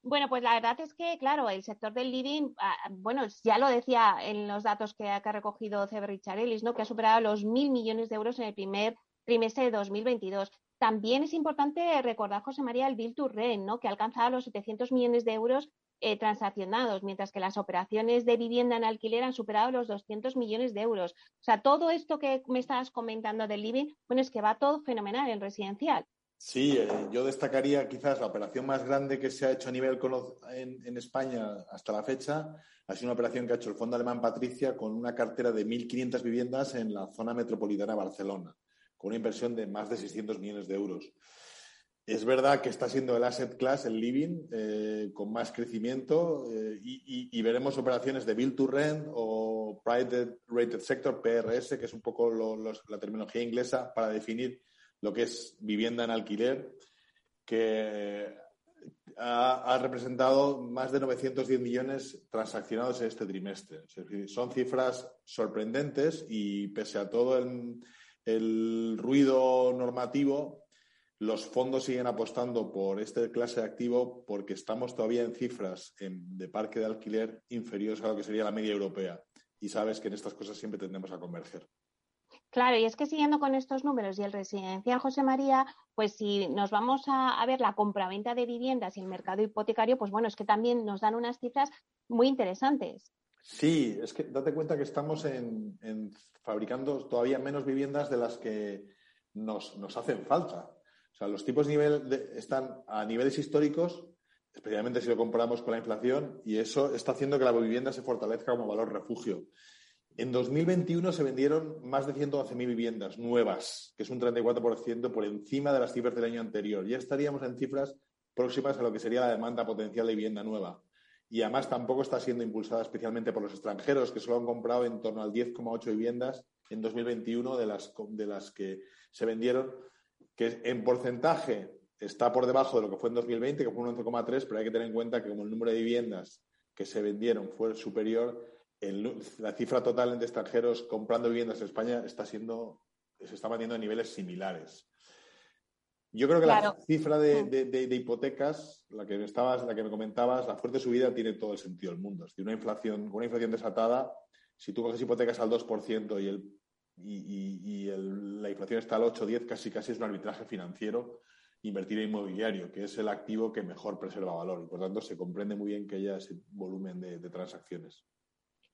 Bueno, pues la verdad es que, claro, el sector del living, ah, bueno, ya lo decía en los datos que ha, recogido CB Richard ¿no? Que ha superado los mil millones de euros en el primer trimestre de 2022. También es importante recordar, José María, el Bill to Rent, ¿no? Que ha alcanzado los 700 millones de euros eh, transaccionados, mientras que las operaciones de vivienda en alquiler han superado los 200 millones de euros. O sea, todo esto que me estabas comentando del living, bueno, es que va todo fenomenal en residencial. Sí, eh, yo destacaría quizás la operación más grande que se ha hecho a nivel en, en, España hasta la fecha. Ha sido una operación que ha hecho el Fondo Alemán Patricia con una cartera de 1.500 viviendas en la zona metropolitana de Barcelona, con una inversión de más de 600 millones de euros. Es verdad que está siendo el asset class, el living, eh, con más crecimiento eh, y, veremos operaciones de build to rent o private rated sector, PRS, que es un poco la terminología inglesa para definir lo que es vivienda en alquiler, que ha, representado más de 910 millones transaccionados en este trimestre. son cifras sorprendentes y pese a todo ruido normativo, los fondos siguen apostando por este clase de activo porque estamos todavía en cifras de parque de alquiler inferiores a lo que sería la media europea. Y sabes que en estas cosas siempre tendemos a converger. Claro, y es que siguiendo con estos números y el residencial José María, pues si nos vamos a, ver la compraventa de viviendas y el mercado hipotecario, pues bueno, es que también nos dan unas cifras muy interesantes. Sí, es que date cuenta que estamos en, fabricando todavía menos viviendas de las que nos, nos hacen falta. O sea, los tipos de nivel están a niveles históricos, especialmente si lo comparamos con la inflación, y eso está haciendo que la vivienda se fortalezca como valor refugio. En 2021 se vendieron más de 111.000 viviendas nuevas, que es un 34% por encima de las cifras del año anterior. Ya estaríamos en cifras próximas a lo que sería la demanda potencial de vivienda nueva. Y además tampoco está siendo impulsada especialmente por los extranjeros, que solo han comprado en torno al 10,8 viviendas en 2021 de las, de las que se vendieron que en porcentaje está por debajo de lo que fue en 2020, que fue un 11,3, pero hay que tener en cuenta que como el número de viviendas que se vendieron fue superior, la cifra total de extranjeros comprando viviendas en España está siendo, se está manteniendo a niveles similares. Yo creo que la cifra de, hipotecas, la que, me estabas, la que me comentabas, la fuerte subida tiene todo el sentido del mundo. Es decir, una inflación, una inflación desatada, si tú coges hipotecas al 2% y el y, la inflación está al 8-10, casi casi es un arbitraje financiero invertir en inmobiliario, que es el activo que mejor preserva valor y por tanto se comprende muy bien que haya ese volumen de, transacciones.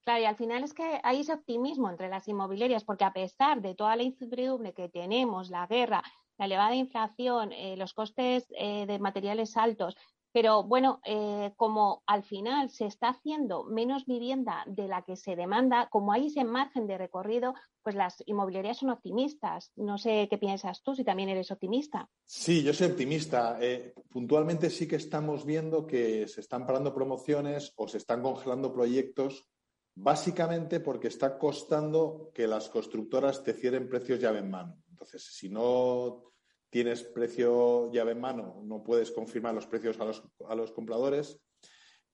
Claro, y al final es que hay ese optimismo entre las inmobiliarias, porque a pesar de toda la incertidumbre que tenemos, la guerra, la elevada inflación, eh, los costes eh, de materiales altos, pero bueno, eh, como al final se está haciendo menos vivienda de la que se demanda, como hay ese margen de recorrido, pues las inmobiliarias son optimistas. No sé qué piensas tú, si también eres optimista. Sí, yo soy optimista. Eh, puntualmente sí que estamos viendo que se están parando promociones o se están congelando proyectos, básicamente porque está costando que las constructoras te cierren precios llave en mano. Entonces, si no tienes precio llave en mano, no puedes confirmar los precios a los, compradores.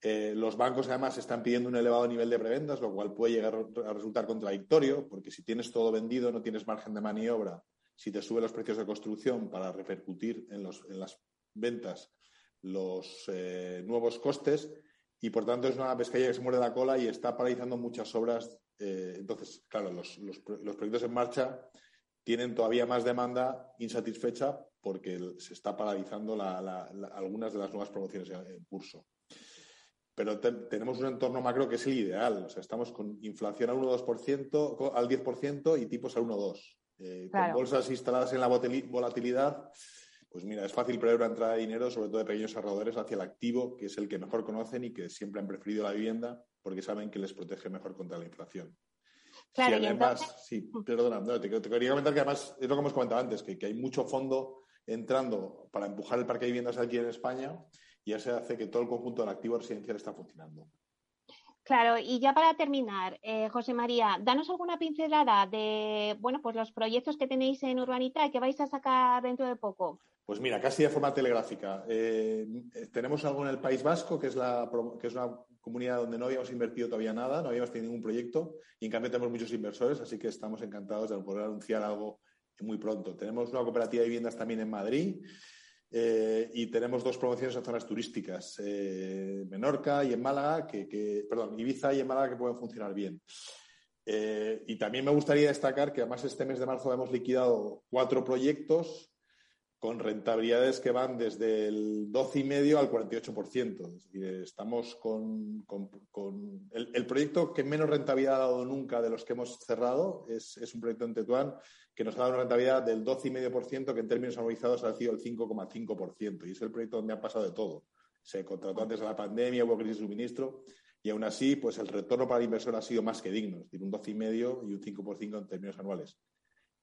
Eh, los bancos además están pidiendo un elevado nivel de preventas, lo cual puede llegar a resultar contradictorio, porque si tienes todo vendido no tienes margen de maniobra. Si te suben los precios de construcción para repercutir en, las ventas los eh, nuevos costes, y por tanto es una pescadilla que se muerde la cola y está paralizando muchas obras. Eh, entonces, claro, los, los proyectos en marcha tienen todavía más demanda insatisfecha porque se está paralizando algunas de las nuevas promociones en curso. Pero tenemos un entorno macro que es el ideal. O sea, estamos con inflación al 1,2%, al 10% y tipos al 1,2%. Eh, con bolsas instaladas en la volatilidad, pues mira, es fácil prever una entrada de dinero, sobre todo de pequeños ahorradores, hacia el activo, que es el que mejor conocen y que siempre han preferido la vivienda porque saben que les protege mejor contra la inflación. Claro, sí, además, sí, perdona, te, quería comentar que además es lo que hemos comentado antes, que, hay mucho fondo entrando para empujar el parque de viviendas aquí en España y eso hace que todo el conjunto del activo residencial está funcionando. Claro, y ya para terminar, eh, José María, danos alguna pincelada de bueno, pues los proyectos que tenéis en Urbanita y que vais a sacar dentro de poco. Pues mira, casi de forma telegráfica. Eh, tenemos algo en el País Vasco, que es, la, que es una comunidad donde no habíamos invertido todavía nada, no habíamos tenido ningún proyecto y en cambio tenemos muchos inversores, así que estamos encantados de poder anunciar algo muy pronto. Tenemos una cooperativa de viviendas también en Madrid eh, y tenemos dos promociones en zonas turísticas, eh, Menorca y en Málaga, que, perdón, Ibiza y en Málaga que pueden funcionar bien. Eh, y también me gustaría destacar que además este mes de marzo hemos liquidado cuatro proyectos con rentabilidades que van desde el 12,5 al 48%. Es decir, estamos con, el, proyecto que menos rentabilidad ha dado nunca de los que hemos cerrado es, un proyecto en Tetuán que nos ha dado una rentabilidad del 12,5% que en términos anualizados ha sido el 5,5%. Y es el proyecto donde ha pasado de todo. Se contrató antes de la pandemia, hubo crisis de suministro y aún así, pues el retorno para el inversor ha sido más que digno, es decir, un 12,5 y un 5% en términos anuales.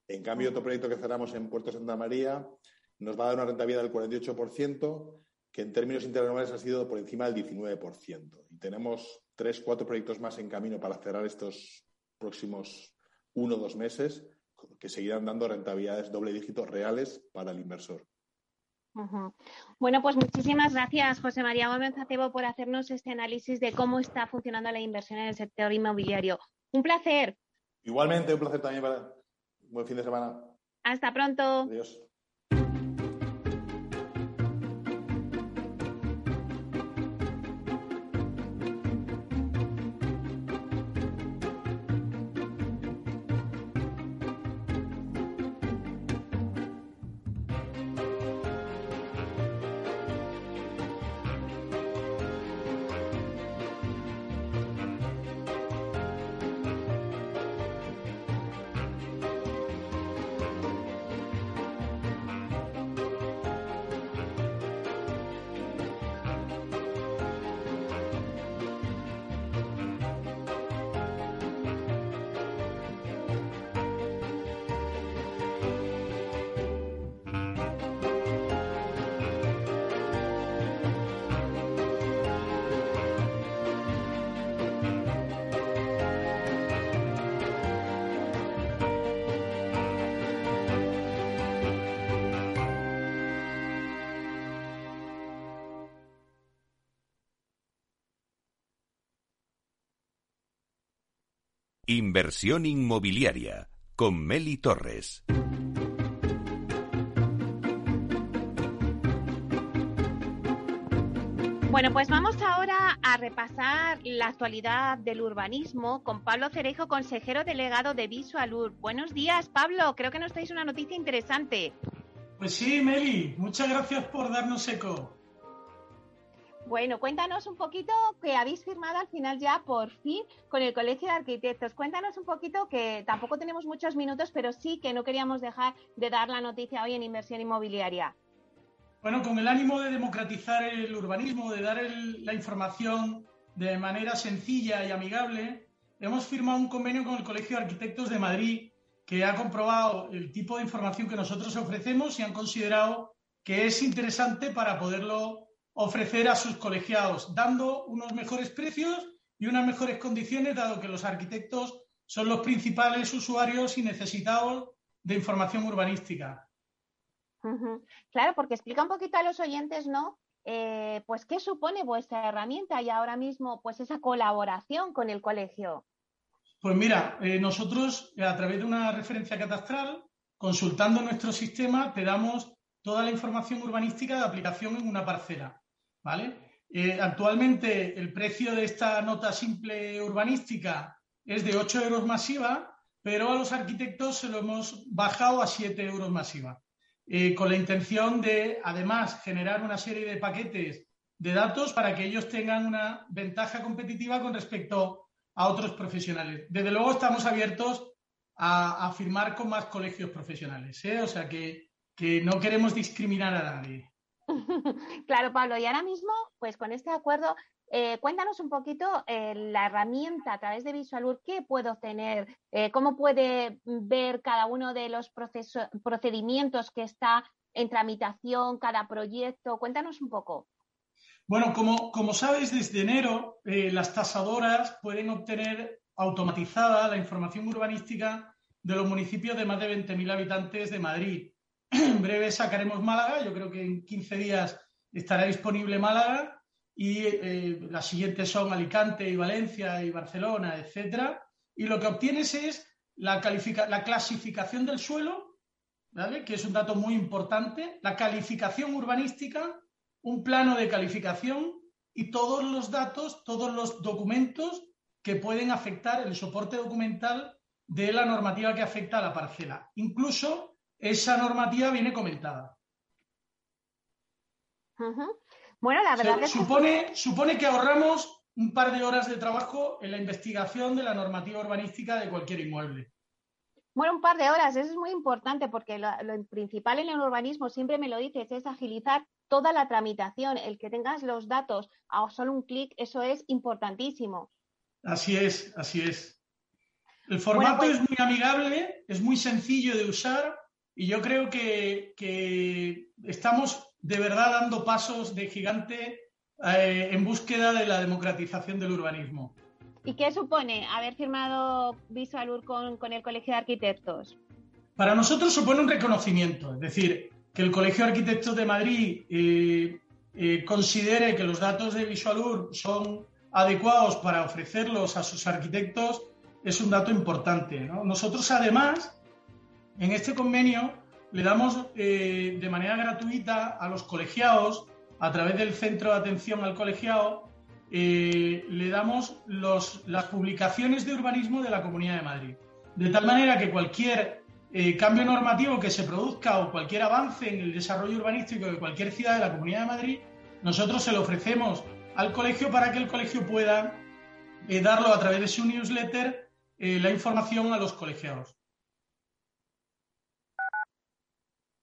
En cambio, otro proyecto que cerramos en Puerto Santa María nos va a dar una rentabilidad del 48%, que en términos interanuales ha sido por encima del 19%. Y tenemos tres, cuatro proyectos más en camino para cerrar estos próximos uno o dos meses, que seguirán dando rentabilidades doble dígito reales para el inversor. Bueno, pues muchísimas gracias, José María Gómez Acebo, por hacernos este análisis de cómo está funcionando la inversión en el sector inmobiliario. Un placer. Igualmente, un placer también para. Buen fin de semana. Hasta pronto. Adiós. Inversión inmobiliaria con Meli Torres. Bueno, pues vamos ahora a repasar la actualidad del urbanismo con Pablo Cerejo, consejero delegado de Visualur. Buenos días, Pablo. Creo que nos traéis una noticia interesante. Pues sí, Meli. Muchas gracias por darnos eco. Bueno, cuéntanos un poquito que habéis firmado al final ya por fin con el Colegio de Arquitectos. Cuéntanos un poquito que tampoco tenemos muchos minutos, pero sí que no queríamos dejar de dar la noticia hoy en inversión inmobiliaria. Bueno, con el ánimo de democratizar el urbanismo, de dar la información de manera sencilla y amigable, hemos firmado un convenio con el Colegio de Arquitectos de Madrid que ha comprobado el tipo de información que nosotros ofrecemos y han considerado que es interesante para poderlo ofrecer a sus colegiados, dando unos mejores precios y unas mejores condiciones, dado que los arquitectos son los principales usuarios y necesitados de información urbanística. Claro, porque explica un poquito a los oyentes, ¿no? Eh, pues qué supone vuestra herramienta y ahora mismo, pues esa colaboración con el colegio. Pues mira, eh, nosotros a través de una referencia catastral, consultando nuestro sistema, te damos toda la información urbanística de aplicación en una parcela, ¿vale? Eh, actualmente el precio de esta nota simple urbanística es de 8 euros masiva, pero a los arquitectos se lo hemos bajado a 7 euros masiva. Eh, con la intención de, además, generar una serie de paquetes de datos para que ellos tengan una ventaja competitiva con respecto a otros profesionales. Desde luego estamos abiertos a, firmar con más colegios profesionales, ¿eh? o sea que, que no queremos discriminar a nadie. claro, Pablo, y ahora mismo, pues con este acuerdo, eh, cuéntanos un poquito eh, la herramienta a través de VisualUR, qué puedo tener, eh, cómo puede ver cada uno de los procedimientos que está en tramitación, cada proyecto. Cuéntanos un poco. Bueno, como, como sabes, desde enero las tasadoras pueden obtener automatizada la información urbanística de los municipios de más de 20.000 habitantes de Madrid. En breve sacaremos Málaga, yo creo que en 15 días estará disponible Málaga y eh, las siguientes son Alicante y Valencia y Barcelona, etcétera. Y lo que obtienes es la, la clasificación del suelo, ¿vale? que es un dato muy importante, la calificación urbanística, un plano de calificación y todos los datos, todos los documentos que pueden afectar el soporte documental de la normativa que afecta a la parcela. Incluso esa normativa viene comentada. Bueno, la verdad es supone, supone que ahorramos un par de horas de trabajo en la investigación de la normativa urbanística de cualquier inmueble. Bueno, un par de horas, eso es muy importante porque lo, principal en el urbanismo, siempre me lo dices, es agilizar toda la tramitación. El que tengas los datos a solo un clic, eso es importantísimo. Así es, así es. El formato pues es muy amigable, es muy sencillo de usar y yo creo que, que estamos de verdad dando pasos de gigante eh, en búsqueda de la democratización del urbanismo. ¿Y qué supone haber firmado Visualur con, con el Colegio de Arquitectos? Para nosotros supone un reconocimiento, es decir, que el Colegio de Arquitectos de Madrid eh, eh, considere que los datos de Visualur son adecuados para ofrecerlos a sus arquitectos es un dato importante. Nosotros, además, en este convenio le damos eh, de manera gratuita a los colegiados, a través del Centro de Atención al Colegiado, eh, le damos las publicaciones de urbanismo de la Comunidad de Madrid. De tal manera que cualquier eh, cambio normativo que se produzca o cualquier avance en el desarrollo urbanístico de cualquier ciudad de la Comunidad de Madrid, nosotros se lo ofrecemos al colegio para que el colegio pueda darlo a través de su newsletter la información a los colegiados.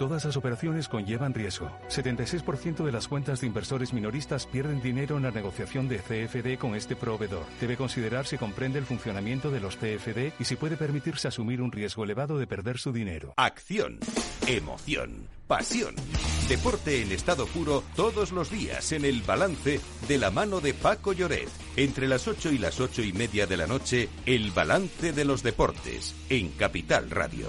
Todas las operaciones conllevan riesgo. 76% de las cuentas de inversores minoristas pierden dinero en la negociación de CFD con este proveedor. Debe considerar si comprende el funcionamiento de los CFD y si puede permitirse asumir un riesgo elevado de perder su dinero. Acción, emoción, pasión. Deporte en estado puro todos los días en el balance de la mano de Paco Lloret. Entre las 8 y las ocho y media de la noche, el balance de los deportes en Capital Radio.